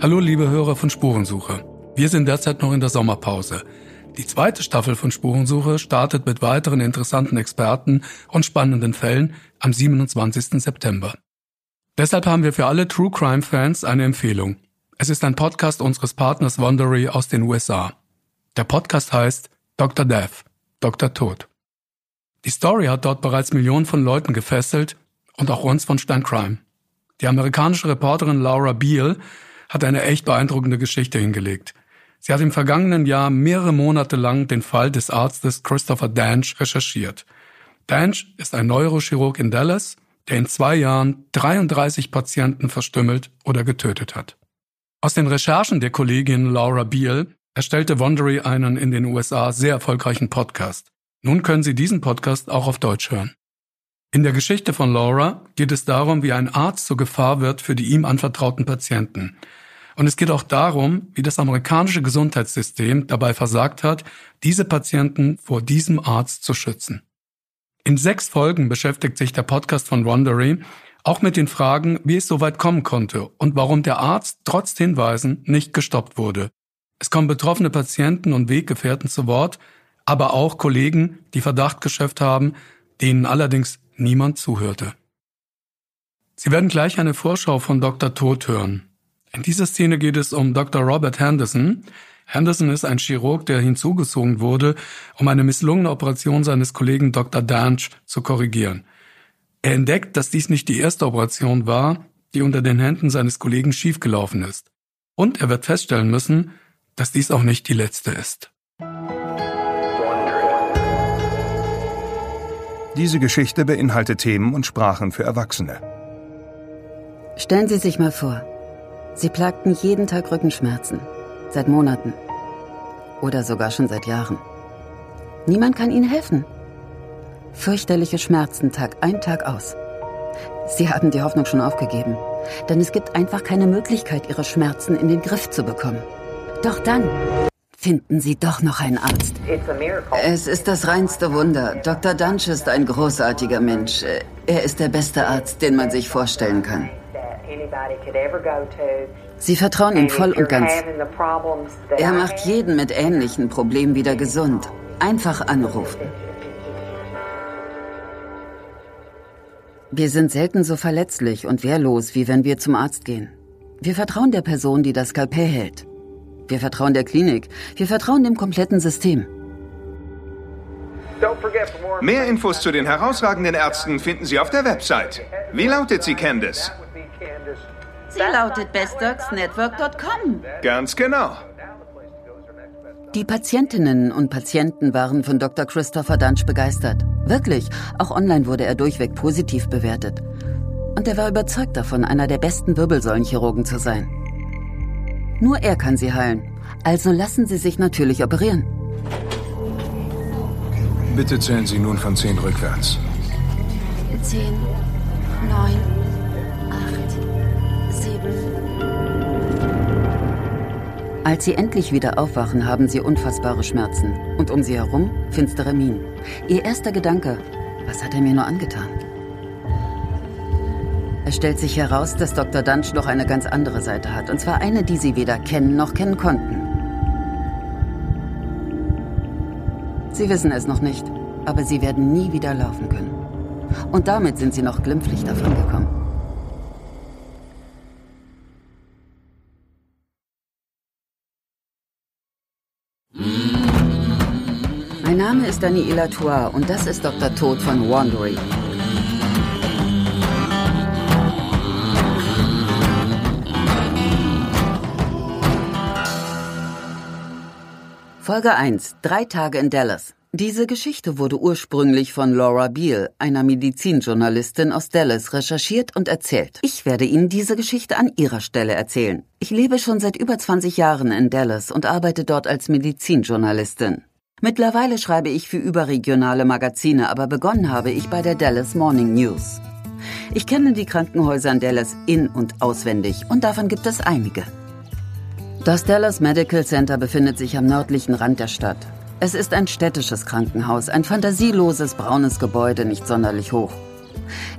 Hallo liebe Hörer von Spurensuche. Wir sind derzeit noch in der Sommerpause. Die zweite Staffel von Spurensuche startet mit weiteren interessanten Experten und spannenden Fällen am 27. September. Deshalb haben wir für alle True Crime Fans eine Empfehlung. Es ist ein Podcast unseres Partners Wondery aus den USA. Der Podcast heißt Dr. Death, Dr. Tod. Die Story hat dort bereits Millionen von Leuten gefesselt und auch uns von Stern Crime. Die amerikanische Reporterin Laura Beal hat eine echt beeindruckende Geschichte hingelegt. Sie hat im vergangenen Jahr mehrere Monate lang den Fall des Arztes Christopher Danch recherchiert. Danch ist ein Neurochirurg in Dallas, der in zwei Jahren 33 Patienten verstümmelt oder getötet hat. Aus den Recherchen der Kollegin Laura Beal erstellte Wondery einen in den USA sehr erfolgreichen Podcast. Nun können Sie diesen Podcast auch auf Deutsch hören. In der Geschichte von Laura geht es darum, wie ein Arzt zur Gefahr wird für die ihm anvertrauten Patienten. Und es geht auch darum, wie das amerikanische Gesundheitssystem dabei versagt hat, diese Patienten vor diesem Arzt zu schützen. In sechs Folgen beschäftigt sich der Podcast von Rondery auch mit den Fragen, wie es so weit kommen konnte und warum der Arzt trotz Hinweisen nicht gestoppt wurde. Es kommen betroffene Patienten und Weggefährten zu Wort, aber auch Kollegen, die Verdacht geschöpft haben, denen allerdings niemand zuhörte. Sie werden gleich eine Vorschau von Dr. Tod hören. In dieser Szene geht es um Dr. Robert Henderson. Henderson ist ein Chirurg, der hinzugezogen wurde, um eine misslungene Operation seines Kollegen Dr. Danch zu korrigieren. Er entdeckt, dass dies nicht die erste Operation war, die unter den Händen seines Kollegen schiefgelaufen ist. Und er wird feststellen müssen, dass dies auch nicht die letzte ist. Diese Geschichte beinhaltet Themen und Sprachen für Erwachsene. Stellen Sie sich mal vor, Sie plagten jeden Tag Rückenschmerzen. Seit Monaten. Oder sogar schon seit Jahren. Niemand kann Ihnen helfen. Fürchterliche Schmerzen Tag ein, Tag aus. Sie haben die Hoffnung schon aufgegeben. Denn es gibt einfach keine Möglichkeit, Ihre Schmerzen in den Griff zu bekommen. Doch dann Finden Sie doch noch einen Arzt. Es ist das reinste Wunder. Dr. Dunch ist ein großartiger Mensch. Er ist der beste Arzt, den man sich vorstellen kann. Sie vertrauen ihm voll und ganz. Er macht jeden mit ähnlichen Problemen wieder gesund. Einfach anrufen. Wir sind selten so verletzlich und wehrlos, wie wenn wir zum Arzt gehen. Wir vertrauen der Person, die das Skalpell hält. Wir vertrauen der Klinik. Wir vertrauen dem kompletten System. Mehr Infos zu den herausragenden Ärzten finden Sie auf der Website. Wie lautet sie, Candice? Sie lautet bestdocsnetwork.com. Ganz genau. Die Patientinnen und Patienten waren von Dr. Christopher Dunsch begeistert. Wirklich, auch online wurde er durchweg positiv bewertet. Und er war überzeugt davon, einer der besten Wirbelsäulenchirurgen zu sein. Nur er kann sie heilen. Also lassen Sie sich natürlich operieren. Bitte zählen Sie nun von 10 rückwärts. 10, 9, Als sie endlich wieder aufwachen, haben sie unfassbare Schmerzen. Und um sie herum finstere Minen. Ihr erster Gedanke, was hat er mir nur angetan? Es stellt sich heraus, dass Dr. Dunch noch eine ganz andere Seite hat. Und zwar eine, die sie weder kennen noch kennen konnten. Sie wissen es noch nicht, aber sie werden nie wieder laufen können. Und damit sind sie noch glimpflich davongekommen. Ist Daniela Tour und das ist Dr. Tod von Wandery. Folge 1. Drei Tage in Dallas. Diese Geschichte wurde ursprünglich von Laura Beal, einer Medizinjournalistin aus Dallas, recherchiert und erzählt. Ich werde Ihnen diese Geschichte an Ihrer Stelle erzählen. Ich lebe schon seit über 20 Jahren in Dallas und arbeite dort als Medizinjournalistin. Mittlerweile schreibe ich für überregionale Magazine, aber begonnen habe ich bei der Dallas Morning News. Ich kenne die Krankenhäuser in Dallas in- und auswendig und davon gibt es einige. Das Dallas Medical Center befindet sich am nördlichen Rand der Stadt. Es ist ein städtisches Krankenhaus, ein fantasieloses braunes Gebäude, nicht sonderlich hoch.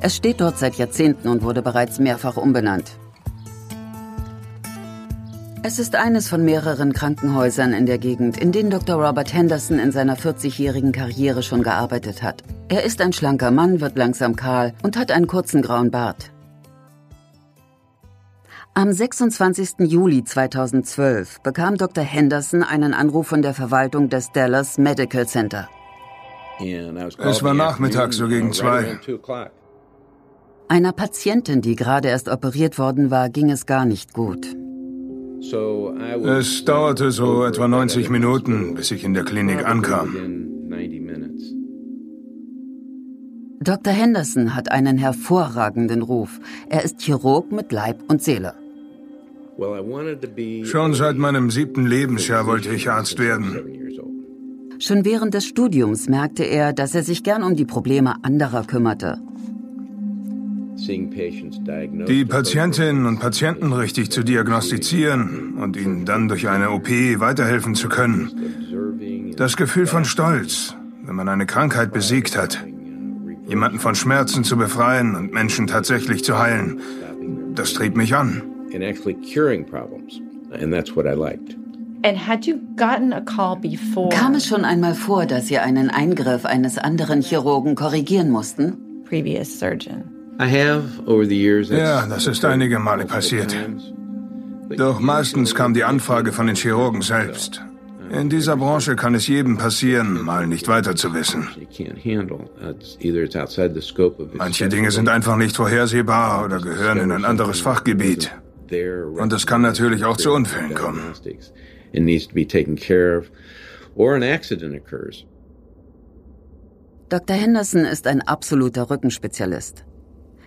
Es steht dort seit Jahrzehnten und wurde bereits mehrfach umbenannt. Es ist eines von mehreren Krankenhäusern in der Gegend, in denen Dr. Robert Henderson in seiner 40-jährigen Karriere schon gearbeitet hat. Er ist ein schlanker Mann, wird langsam kahl und hat einen kurzen grauen Bart. Am 26. Juli 2012 bekam Dr. Henderson einen Anruf von der Verwaltung des Dallas Medical Center. Es war Nachmittag, so gegen zwei. Einer Patientin, die gerade erst operiert worden war, ging es gar nicht gut. Es dauerte so etwa 90 Minuten, bis ich in der Klinik ankam. Dr. Henderson hat einen hervorragenden Ruf. Er ist Chirurg mit Leib und Seele. Schon seit meinem siebten Lebensjahr wollte ich Arzt werden. Schon während des Studiums merkte er, dass er sich gern um die Probleme anderer kümmerte. Die Patientinnen und Patienten richtig zu diagnostizieren und ihnen dann durch eine OP weiterhelfen zu können. Das Gefühl von Stolz, wenn man eine Krankheit besiegt hat. Jemanden von Schmerzen zu befreien und Menschen tatsächlich zu heilen. Das trieb mich an. Kam es schon einmal vor, dass Sie einen Eingriff eines anderen Chirurgen korrigieren mussten? Previous surgeon. Ja, das ist einige Male passiert. Doch meistens kam die Anfrage von den Chirurgen selbst. In dieser Branche kann es jedem passieren, mal nicht weiter zu wissen. Manche Dinge sind einfach nicht vorhersehbar oder gehören in ein anderes Fachgebiet. Und es kann natürlich auch zu Unfällen kommen. Dr. Henderson ist ein absoluter Rückenspezialist.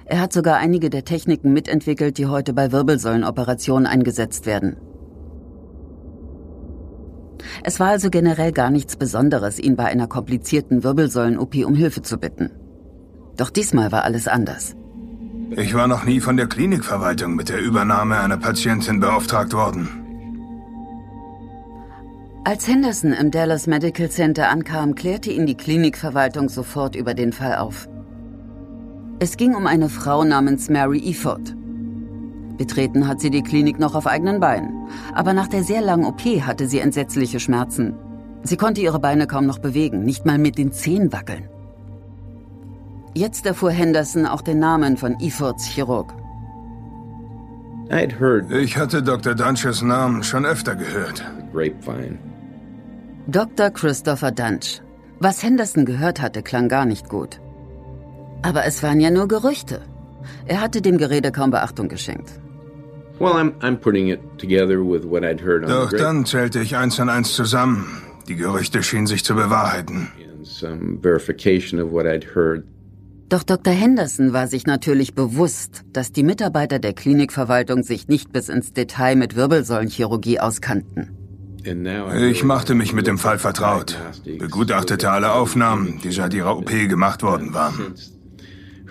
Er hat sogar einige der Techniken mitentwickelt, die heute bei Wirbelsäulenoperationen eingesetzt werden. Es war also generell gar nichts Besonderes, ihn bei einer komplizierten Wirbelsäulen-OP um Hilfe zu bitten. Doch diesmal war alles anders. Ich war noch nie von der Klinikverwaltung mit der Übernahme einer Patientin beauftragt worden. Als Henderson im Dallas Medical Center ankam, klärte ihn die Klinikverwaltung sofort über den Fall auf. Es ging um eine Frau namens Mary Eford. Betreten hat sie die Klinik noch auf eigenen Beinen. Aber nach der sehr langen OP hatte sie entsetzliche Schmerzen. Sie konnte ihre Beine kaum noch bewegen, nicht mal mit den Zehen wackeln. Jetzt erfuhr Henderson auch den Namen von Efords Chirurg. Ich hatte Dr. Dunches Namen schon öfter gehört. Dr. Christopher Dunch. Was Henderson gehört hatte, klang gar nicht gut. Aber es waren ja nur Gerüchte. Er hatte dem Gerede kaum Beachtung geschenkt. Doch dann zählte ich eins und eins zusammen. Die Gerüchte schienen sich zu bewahrheiten. Doch Dr. Henderson war sich natürlich bewusst, dass die Mitarbeiter der Klinikverwaltung sich nicht bis ins Detail mit Wirbelsäulenchirurgie auskannten. Ich machte mich mit dem Fall vertraut, begutachtete alle Aufnahmen, die seit ihrer OP gemacht worden waren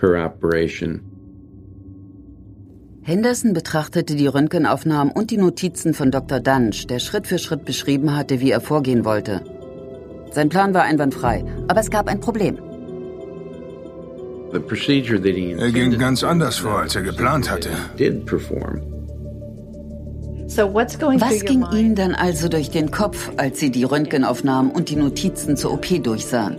her operation. Henderson betrachtete die Röntgenaufnahmen und die Notizen von Dr. Dunch, der Schritt für Schritt beschrieben hatte, wie er vorgehen wollte. Sein Plan war einwandfrei, aber es gab ein Problem. Er ging ganz anders vor, als er geplant hatte. Was ging Ihnen dann also durch den Kopf, als Sie die Röntgenaufnahmen und die Notizen zur OP durchsahen?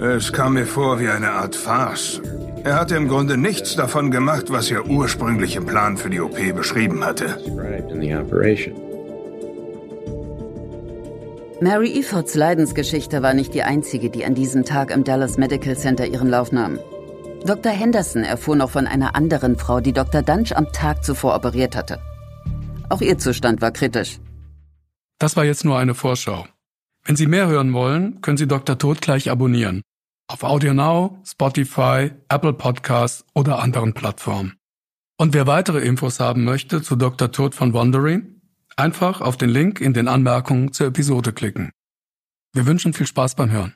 Es kam mir vor wie eine Art Farce. Er hatte im Grunde nichts davon gemacht, was er ursprünglich im Plan für die OP beschrieben hatte. Mary Efords Leidensgeschichte war nicht die einzige, die an diesem Tag im Dallas Medical Center ihren Lauf nahm. Dr. Henderson erfuhr noch von einer anderen Frau, die Dr. Dunch am Tag zuvor operiert hatte. Auch ihr Zustand war kritisch. Das war jetzt nur eine Vorschau. Wenn Sie mehr hören wollen, können Sie Dr. Tod gleich abonnieren. Auf AudioNow, Spotify, Apple Podcasts oder anderen Plattformen. Und wer weitere Infos haben möchte zu Dr. Tod von Wandering, einfach auf den Link in den Anmerkungen zur Episode klicken. Wir wünschen viel Spaß beim Hören.